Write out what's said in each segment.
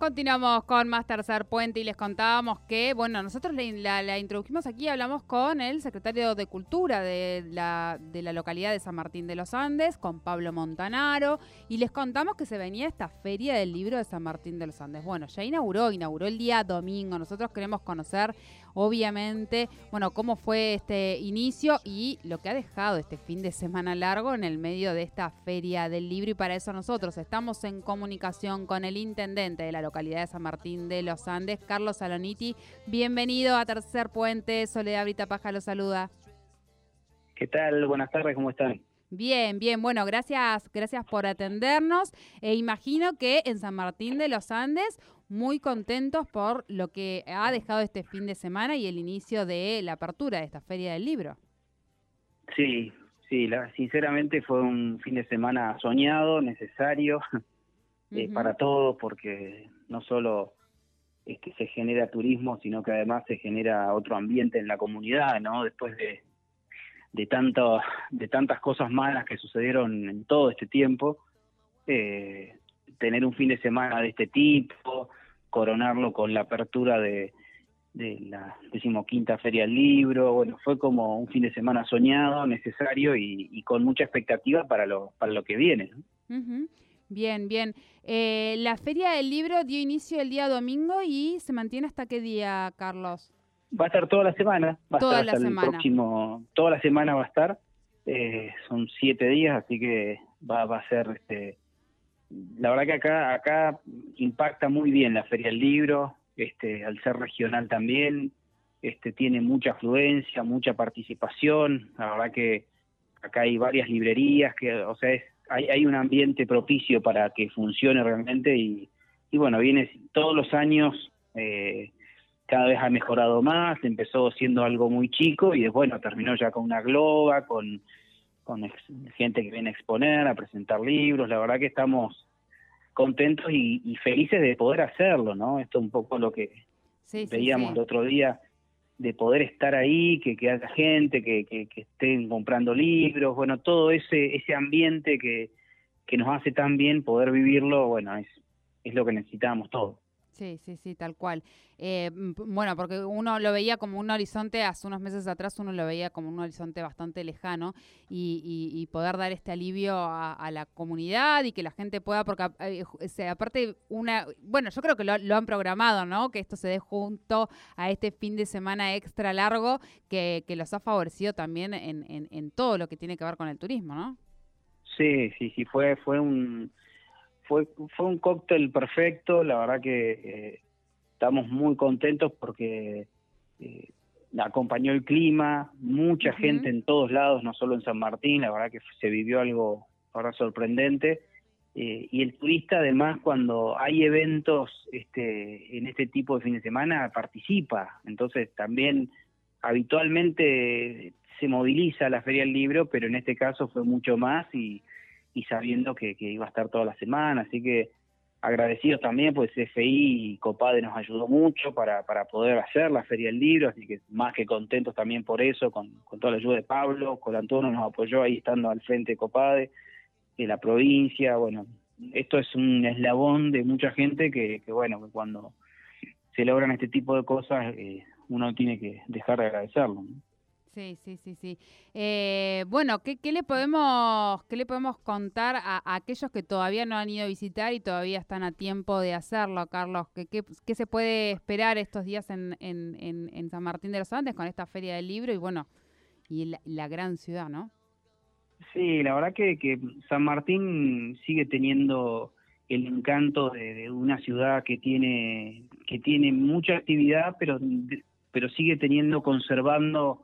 Continuamos con más Tercer Puente y les contábamos que, bueno, nosotros la, introdujimos aquí, hablamos con el secretario de Cultura de la, de la localidad de San Martín de los Andes, con Pablo Montanaro, y les contamos que se venía esta feria del libro de San Martín de los Andes. Bueno, ya inauguró, inauguró el día domingo, nosotros queremos conocer obviamente, bueno, cómo fue este inicio y lo que ha dejado este fin de semana largo en el medio de esta feria del libro y para eso nosotros estamos en comunicación con el intendente de la localidad de San Martín de los Andes, Carlos Saloniti. Bienvenido a Tercer Puente, Soledad Brita Paja lo saluda. ¿Qué tal? Buenas tardes, ¿cómo están? Bien, bien, bueno, gracias, gracias por atendernos. E imagino que en San Martín de los Andes muy contentos por lo que ha dejado este fin de semana y el inicio de la apertura de esta feria del libro. Sí, sí, sinceramente fue un fin de semana soñado, necesario eh, para todos, porque no solo es que se genera turismo, sino que además se genera otro ambiente en la comunidad, ¿no? Después de, de, tanto, de tantas cosas malas que sucedieron en todo este tiempo, eh, tener un fin de semana de este tipo, coronarlo con la apertura de, la decimoquinta Feria del Libro. Bueno, fue como un fin de semana soñado, necesario y, con mucha expectativa para lo, para lo que viene. Bien, bien. Eh, la Feria del Libro dio inicio el día domingo y se mantiene hasta qué día, Carlos? Va a estar toda la semana. Va toda a estar la semana. próximo, toda la semana va a estar. Eh, son siete días, así que va, va a ser este, la verdad que acá acá impacta muy bien la Feria del Libro, este, al ser regional también, este, tiene mucha afluencia, mucha participación, la verdad que acá hay varias librerías, que, o sea, hay, hay un ambiente propicio para que funcione realmente y, y bueno, viene todos los años, eh, cada vez ha mejorado más, empezó siendo algo muy chico y bueno, terminó ya con una globa, con con gente que viene a exponer, a presentar libros. La verdad que estamos contentos y, felices de poder hacerlo, ¿no? Esto es un poco lo que veíamos el otro día, de poder estar ahí, que, que haya gente, que, que, estén comprando libros, bueno, todo ese, ese ambiente que, que nos hace tan bien poder vivirlo, bueno, es, es lo que necesitamos todos. Sí, sí, sí, tal cual. Eh, bueno, porque uno lo veía como un horizonte, hace unos meses atrás uno lo veía como un horizonte bastante lejano y, poder dar este alivio a, la comunidad y que la gente pueda, porque eh, aparte una, bueno, yo creo que lo, han programado, ¿no? Que esto se dé junto a este fin de semana extra largo que, que los ha favorecido también en, en, en todo lo que tiene que ver con el turismo, ¿no? Sí, sí, sí, fue, fue un fue, fue un cóctel perfecto, la verdad que eh, estamos muy contentos porque eh, acompañó el clima, mucha gente en todos lados, no solo en San Martín, la verdad que se vivió algo ahora sorprendente. Eh, y el turista además cuando hay eventos este, en este tipo de fin de semana participa, entonces también habitualmente se moviliza la Feria del Libro, pero en este caso fue mucho más y y sabiendo que, iba a estar toda la semana, así que agradecidos también, pues CFI y Copade nos ayudó mucho para, para poder hacer la Feria del Libro, así que más que contentos también por eso, con, con toda la ayuda de Pablo, con Antonio nos apoyó ahí estando al frente de Copade, de la provincia, bueno, esto es un eslabón de mucha gente que, que bueno, que cuando se logran este tipo de cosas, eh, uno tiene que dejar de agradecerlo. Sí, sí, sí, sí. Eh, bueno, ¿qué, ¿qué, le podemos, ¿qué le podemos contar a, aquellos que todavía no han ido a visitar y todavía están a tiempo de hacerlo, Carlos? ¿Qué, qué, se puede esperar estos días en, en, en, San Martín de los Andes con esta feria del libro y bueno, y la, gran ciudad, ¿no? Sí, la verdad que, que San Martín sigue teniendo el encanto de, de, una ciudad que tiene que tiene mucha actividad, pero pero sigue teniendo conservando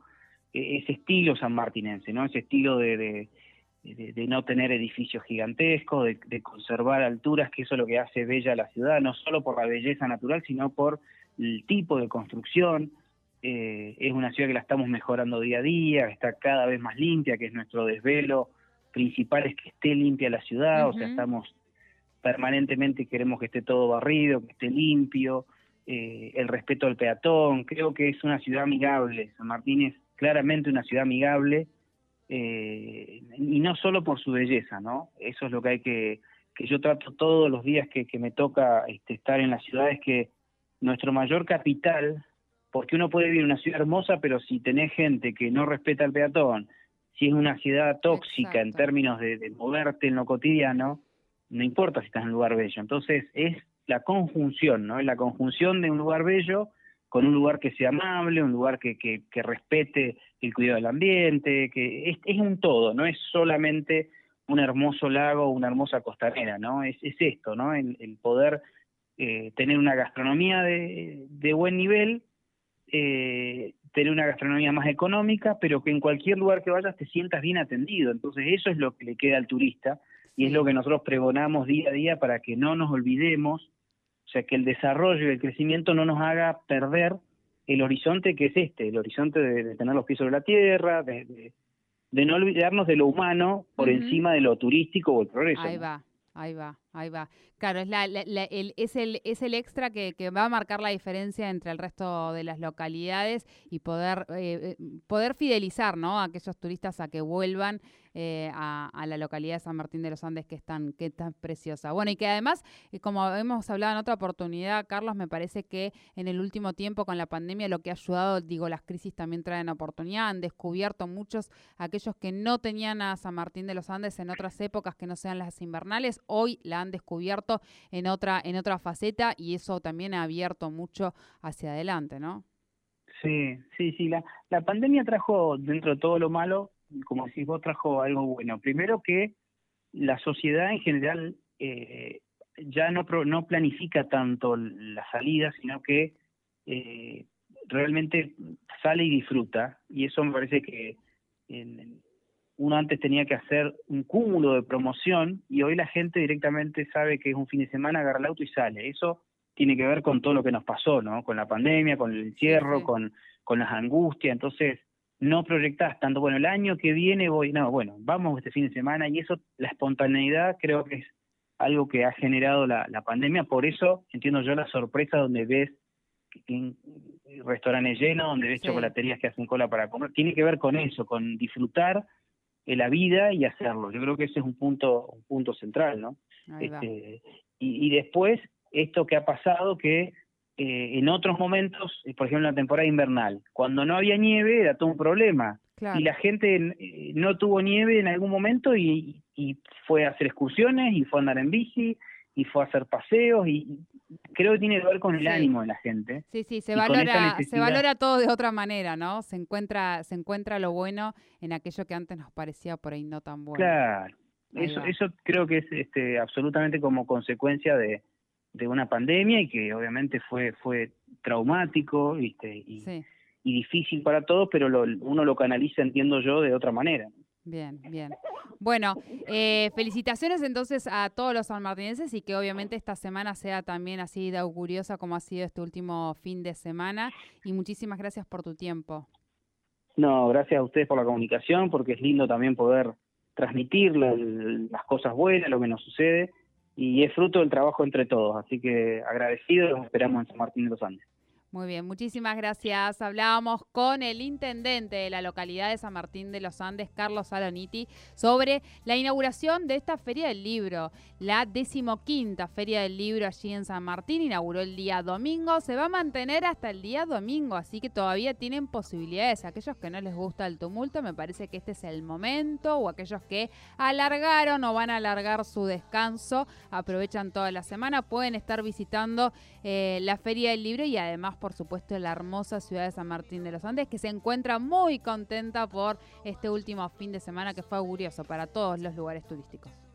ese estilo sanmartinense, ¿no? Ese estilo de, de, no tener edificios gigantescos, de, conservar alturas, que eso es lo que hace bella la ciudad, no solo por la belleza natural, sino por el tipo de construcción. Eh, es una ciudad que la estamos mejorando día a día, está cada vez más limpia, que es nuestro desvelo principal, es que esté limpia la ciudad, o sea, estamos permanentemente queremos que esté todo barrido, que esté limpio, eh, el respeto al peatón, creo que es una ciudad amigable, San Martín es claramente una ciudad amigable, eh, y no solo por su belleza, ¿no? Eso es lo que hay que, que yo trato todos los días que, me toca este, estar en la ciudad, es que nuestro mayor capital, porque uno puede vivir en una ciudad hermosa, pero si tenés gente que no respeta al peatón, si es una ciudad tóxica en términos de, de, moverte en lo cotidiano, no importa si estás en un lugar bello. Entonces es la conjunción, ¿no? Es la conjunción de un lugar bello con un lugar que sea amable, un lugar que, que, respete el cuidado del ambiente, que es, es, un todo, no es solamente un hermoso lago o una hermosa costanera, ¿no? Es, es esto, ¿no? El, poder eh, tener una gastronomía de, de buen nivel, eh, tener una gastronomía más económica, pero que en cualquier lugar que vayas te sientas bien atendido. Entonces eso es lo que le queda al turista y es lo que nosotros pregonamos día a día para que no nos olvidemos o sea, que el desarrollo y el crecimiento no nos haga perder el horizonte que es este, el horizonte de, tener los pies sobre la tierra, de, no olvidarnos de lo humano por encima de lo turístico o el progreso. Ahí va, ahí va, ahí va. Claro, es, la, el, es, el, es el extra que, que, va a marcar la diferencia entre el resto de las localidades y poder, eh, eh, poder fidelizar ¿no? a aquellos turistas a que vuelvan eh, a, la localidad de San Martín de los Andes, que es tan, que tan preciosa. Bueno, y que además, como hemos hablado en otra oportunidad, Carlos, me parece que en el último tiempo con la pandemia lo que ha ayudado, digo, las crisis también traen oportunidad, han descubierto muchos aquellos que no tenían a San Martín de los Andes en otras épocas que no sean las invernales, hoy la han descubierto en otra, en otra faceta y eso también ha abierto mucho hacia adelante, ¿no? Sí, sí, sí. La, la pandemia trajo, dentro de todo lo malo, como decís vos, trajo algo bueno. Primero que la sociedad en general eh, ya no, no planifica tanto la salida, sino que eh, realmente sale y disfruta. Y eso me parece que uno antes tenía que hacer un cúmulo de promoción y hoy la gente directamente sabe que es un fin de semana, agarra el auto y sale. Eso tiene que ver con todo lo que nos pasó, ¿no? Con la pandemia, con el encierro, con, con las angustias. Entonces, no proyectás tanto, bueno, el año que viene voy, no, bueno, vamos este fin de semana y eso, la espontaneidad creo que es algo que ha generado la, la pandemia, por eso entiendo yo la sorpresa donde ves restaurantes llenos, donde ves chocolaterías que hacen cola para comer, tiene que ver con eso, con disfrutar la vida y hacerlo. Yo creo que ese es un punto, un punto central, ¿no? Este, y, y después, esto que ha pasado, que eh, en otros momentos, eh, por ejemplo en la temporada invernal, cuando no había nieve era todo un problema. Y la gente eh, no tuvo nieve en algún momento y, fue a hacer excursiones y fue a andar en bici y fue a hacer paseos y creo que tiene que ver con el ánimo de la gente. Sí, sí, se valora, se valora todo de otra manera, ¿no? Se encuentra, se encuentra lo bueno en aquello que antes nos parecía por ahí no tan bueno. Claro, eso, eso creo que es este, absolutamente como consecuencia de, de una pandemia y que obviamente fue fue traumático ¿viste? Y, y difícil para todos, pero lo, uno lo canaliza, entiendo yo, de otra manera. Bien, bien. Bueno, eh, felicitaciones entonces a todos los sanmartinenses y que obviamente esta semana sea también así de auguriosa como ha sido este último fin de semana. Y muchísimas gracias por tu tiempo. No, gracias a ustedes por la comunicación, porque es lindo también poder transmitir las cosas buenas, lo que nos sucede y es fruto del trabajo entre todos. Así que agradecidos, los esperamos en San Martín de los Andes. Muy bien, muchísimas gracias. Hablábamos con el intendente de la localidad de San Martín de los Andes, Carlos Saloniti, sobre la inauguración de esta Feria del Libro. La decimoquinta Feria del Libro allí en San Martín inauguró el día domingo. Se va a mantener hasta el día domingo, así que todavía tienen posibilidades. Aquellos que no les gusta el tumulto, me parece que este es el momento, o aquellos que alargaron o van a alargar su descanso, aprovechan toda la semana, pueden estar visitando eh, la Feria del Libro y además por supuesto, la hermosa ciudad de San Martín de los Andes, que se encuentra muy contenta por este último fin de semana que fue augurioso para todos los lugares turísticos.